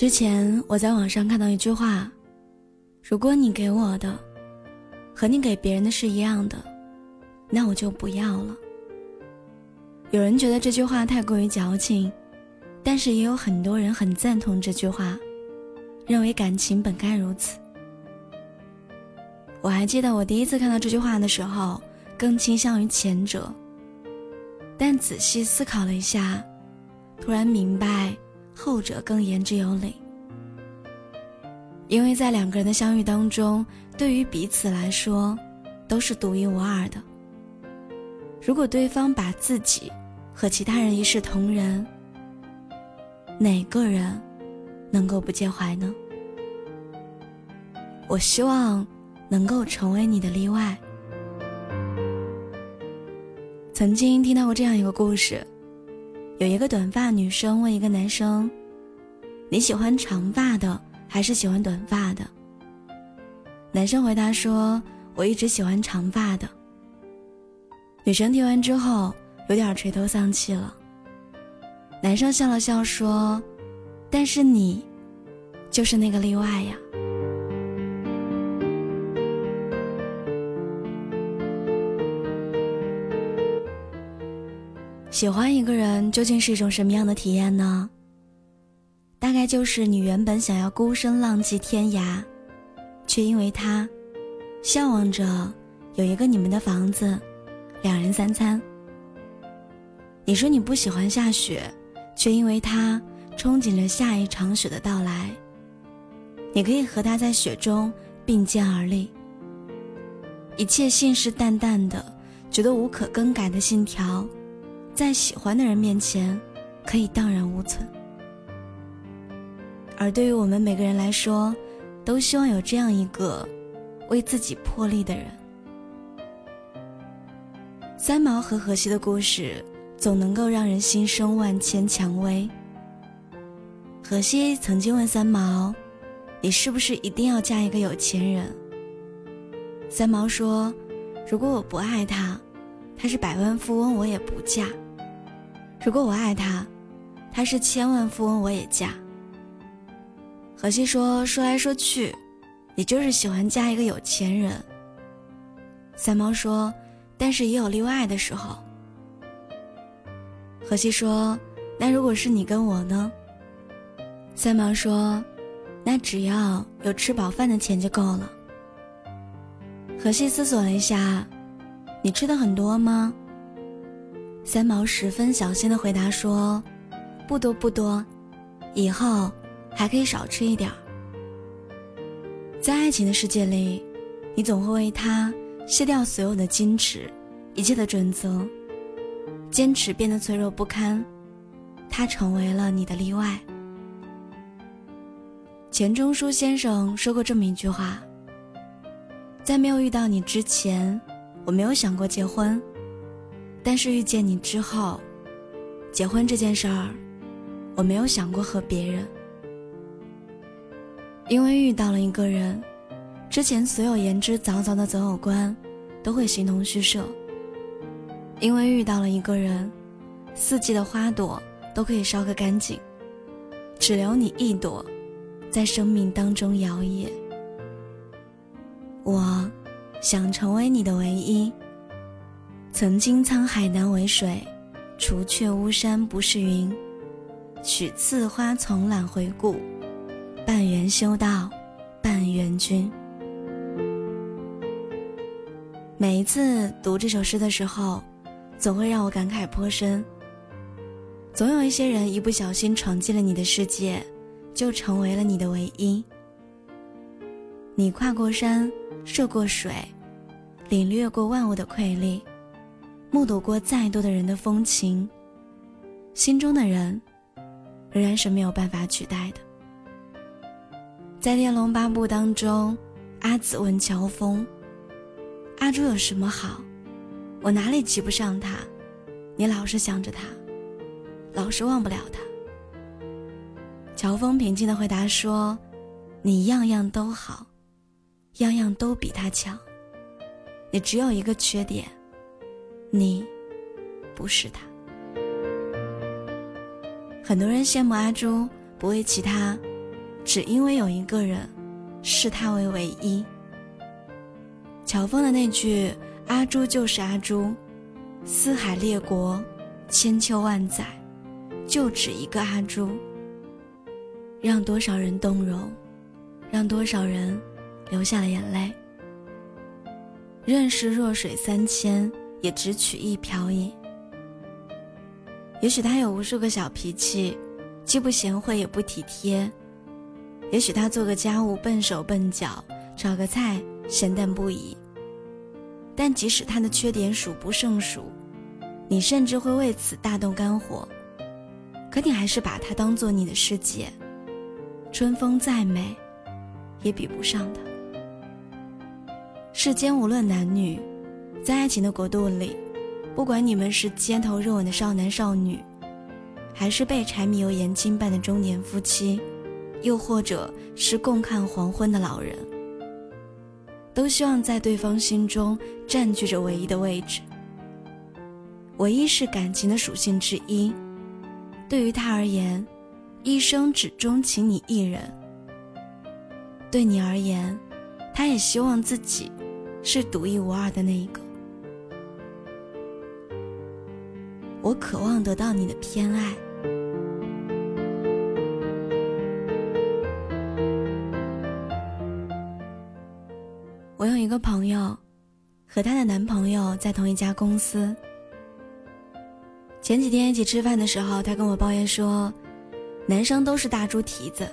之前我在网上看到一句话：“如果你给我的和你给别人的是一样的，那我就不要了。”有人觉得这句话太过于矫情，但是也有很多人很赞同这句话，认为感情本该如此。我还记得我第一次看到这句话的时候，更倾向于前者，但仔细思考了一下，突然明白。后者更言之有理，因为在两个人的相遇当中，对于彼此来说，都是独一无二的。如果对方把自己和其他人一视同仁，哪个人能够不介怀呢？我希望能够成为你的例外。曾经听到过这样一个故事。有一个短发女生问一个男生：“你喜欢长发的还是喜欢短发的？”男生回答说：“我一直喜欢长发的。”女生听完之后有点垂头丧气了。男生笑了笑说：“但是你，就是那个例外呀。”喜欢一个人究竟是一种什么样的体验呢？大概就是你原本想要孤身浪迹天涯，却因为他，向往着有一个你们的房子，两人三餐。你说你不喜欢下雪，却因为他憧憬着下一场雪的到来，你可以和他在雪中并肩而立。一切信誓旦旦的，觉得无可更改的信条。在喜欢的人面前，可以荡然无存。而对于我们每个人来说，都希望有这样一个为自己破例的人。三毛和荷西的故事，总能够让人心生万千蔷薇。荷西曾经问三毛：“你是不是一定要嫁一个有钱人？”三毛说：“如果我不爱他，他是百万富翁，我也不嫁。”如果我爱他，他是千万富翁，我也嫁。荷西说：“说来说去，你就是喜欢嫁一个有钱人。”三毛说：“但是也有例外的时候。”荷西说：“那如果是你跟我呢？”三毛说：“那只要有吃饱饭的钱就够了。”荷西思索了一下：“你吃的很多吗？”三毛十分小心的回答说：“不多不多，以后还可以少吃一点。”在爱情的世界里，你总会为他卸掉所有的矜持，一切的准则，坚持变得脆弱不堪，他成为了你的例外。钱钟书先生说过这么一句话：“在没有遇到你之前，我没有想过结婚。”但是遇见你之后，结婚这件事儿，我没有想过和别人，因为遇到了一个人，之前所有言之凿凿的择偶观都会形同虚设。因为遇到了一个人，四季的花朵都可以烧个干净，只留你一朵，在生命当中摇曳。我，想成为你的唯一。曾经沧海难为水，除却巫山不是云。取次花丛懒回顾，半缘修道，半缘君。每一次读这首诗的时候，总会让我感慨颇深。总有一些人一不小心闯进了你的世界，就成为了你的唯一。你跨过山，涉过水，领略过万物的瑰丽。目睹过再多的人的风情，心中的人，仍然是没有办法取代的。在《天龙八部》当中，阿紫问乔峰：“阿朱有什么好？我哪里及不上他？你老是想着他，老是忘不了他。”乔峰平静的回答说：“你样样都好，样样都比他强，你只有一个缺点。”你，不是他。很多人羡慕阿朱不为其他，只因为有一个人视他为唯一。乔峰的那句“阿朱就是阿朱，四海列国，千秋万载，就只一个阿朱”，让多少人动容，让多少人流下了眼泪。认识弱水三千，也只取一瓢饮。也许他有无数个小脾气，既不贤惠也不体贴；也许他做个家务笨手笨脚，炒个菜咸淡不已。但即使他的缺点数不胜数，你甚至会为此大动肝火，可你还是把他当做你的世界。春风再美，也比不上他。世间无论男女，在爱情的国度里，不管你们是街头热吻的少男少女，还是被柴米油盐牵绊的中年夫妻，又或者是共看黄昏的老人。都希望在对方心中占据着唯一的位置。唯一是感情的属性之一，对于他而言，一生只钟情你一人。对你而言，他也希望自己是独一无二的那一个。我渴望得到你的偏爱。我有一个朋友，和她的男朋友在同一家公司。前几天一起吃饭的时候，她跟我抱怨说，男生都是大猪蹄子。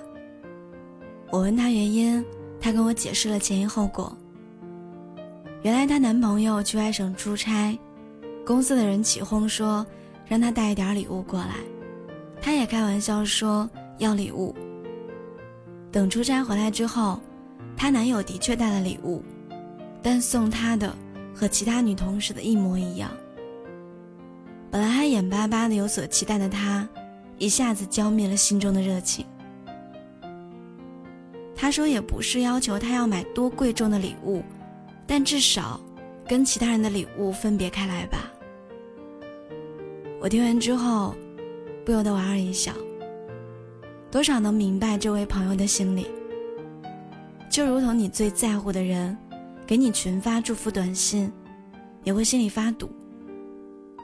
我问她原因，她跟我解释了前因后果。原来她男朋友去外省出差，公司的人起哄说让他带一点礼物过来，她也开玩笑说要礼物。等出差回来之后，她男友的确带了礼物。但送她的和其他女同事的一模一样。本来还眼巴巴的有所期待的她，一下子浇灭了心中的热情。他说也不是要求他要买多贵重的礼物，但至少跟其他人的礼物分别开来吧。我听完之后，不由得莞尔一笑，多少能明白这位朋友的心理。就如同你最在乎的人。给你群发祝福短信，也会心里发堵。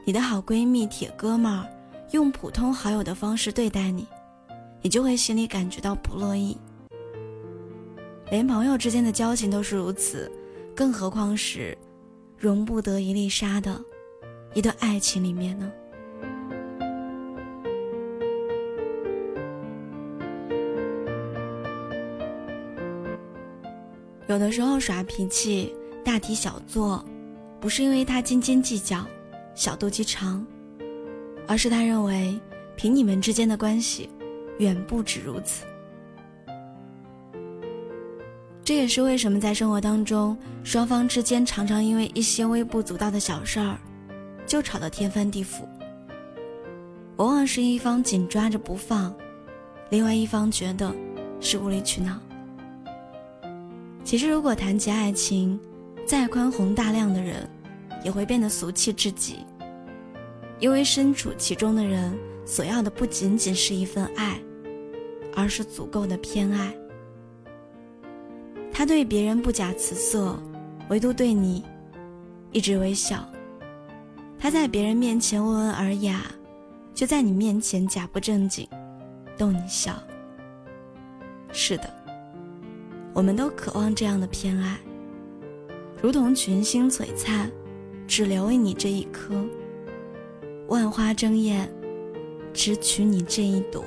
你的好闺蜜、铁哥们儿用普通好友的方式对待你，你就会心里感觉到不乐意。连朋友之间的交情都是如此，更何况是容不得一粒沙的一段爱情里面呢？有的时候耍脾气、大题小做，不是因为他斤斤计较、小肚鸡肠，而是他认为凭你们之间的关系，远不止如此。这也是为什么在生活当中，双方之间常常因为一些微不足道的小事儿，就吵得天翻地覆。往往是一方紧抓着不放，另外一方觉得是无理取闹。其实，如果谈及爱情，再宽宏大量的人，也会变得俗气至极。因为身处其中的人，所要的不仅仅是一份爱，而是足够的偏爱。他对别人不假辞色，唯独对你，一直微笑。他在别人面前温文尔雅，却在你面前假不正经，逗你笑。是的。我们都渴望这样的偏爱，如同群星璀璨，只留为你这一颗；万花争艳，只取你这一朵。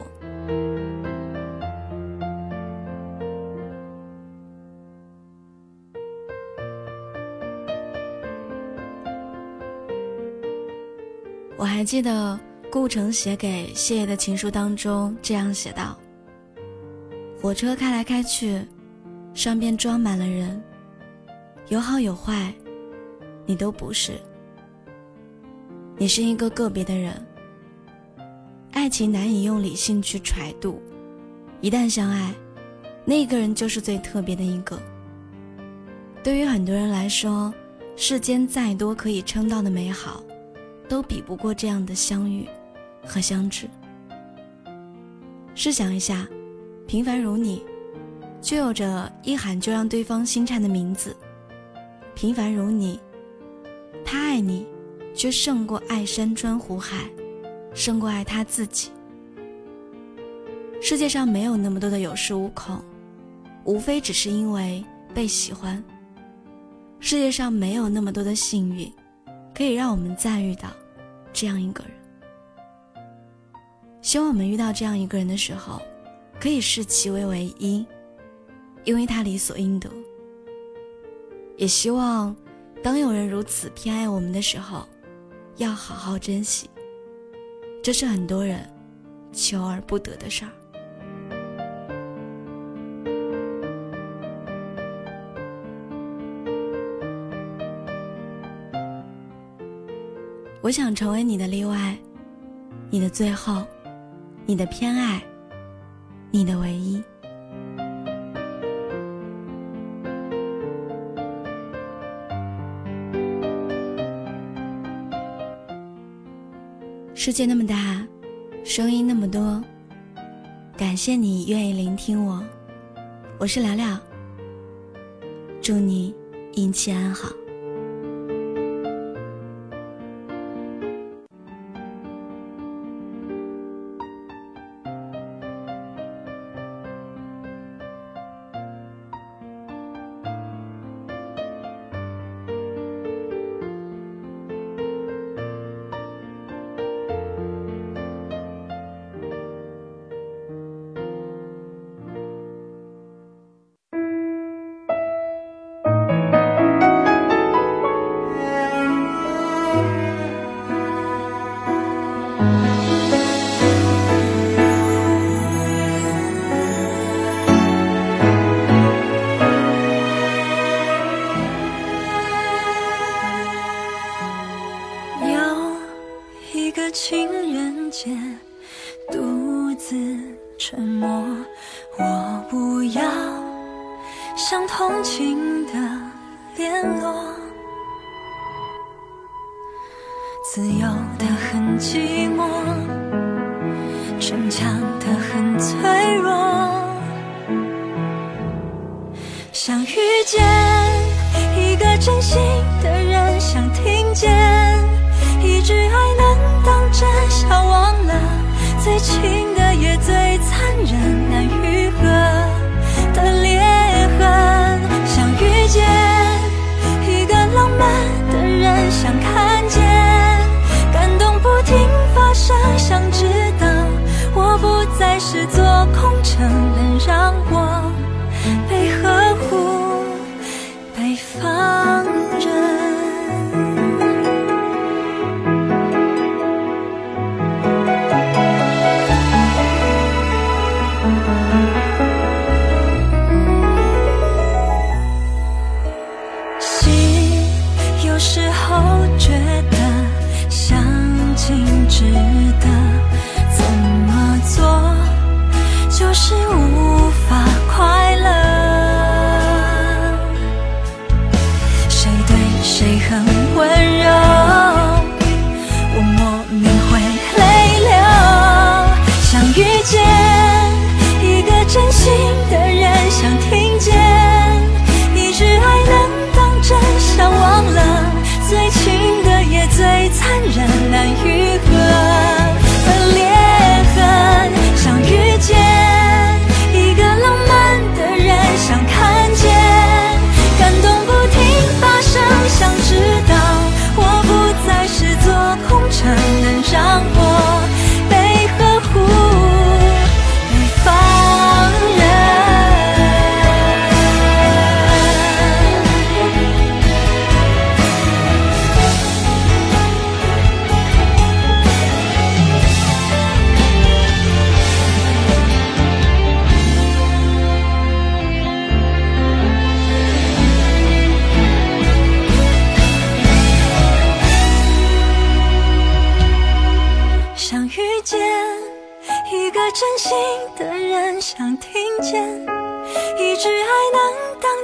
还记得顾城写给谢烨的情书当中这样写道：“火车开来开去。”上边装满了人，有好有坏，你都不是。你是一个个别的人。爱情难以用理性去揣度，一旦相爱，那个人就是最特别的一个。对于很多人来说，世间再多可以称道的美好，都比不过这样的相遇和相知。试想一下，平凡如你。却有着一喊就让对方心颤的名字。平凡如你，他爱你，却胜过爱山川湖海，胜过爱他自己。世界上没有那么多的有恃无恐，无非只是因为被喜欢。世界上没有那么多的幸运，可以让我们再遇到这样一个人。希望我们遇到这样一个人的时候，可以视其为唯一，因为他理所应得。也希望，当有人如此偏爱我们的时候，要好好珍惜。这是很多人求而不得的事儿。我想成为你的例外，你的最后，你的偏爱，你的唯一。世界那么大，声音那么多，感谢你愿意聆听我，我是聊聊。祝你阴气安好。情人节，独自沉默。我不要像同情的联络，自由的很寂寞，逞强的很脆弱。想遇见一个真心的人，想听见句爱能。当真，笑忘了最亲的也最残忍，难愈合的裂痕。想遇见一个浪漫的人，想看见感动不停发生，想知道我不再是座空城，能让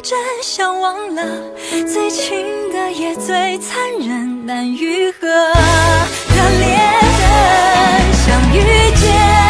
真，想忘了最亲的也最残忍难愈合的裂痕，想遇见。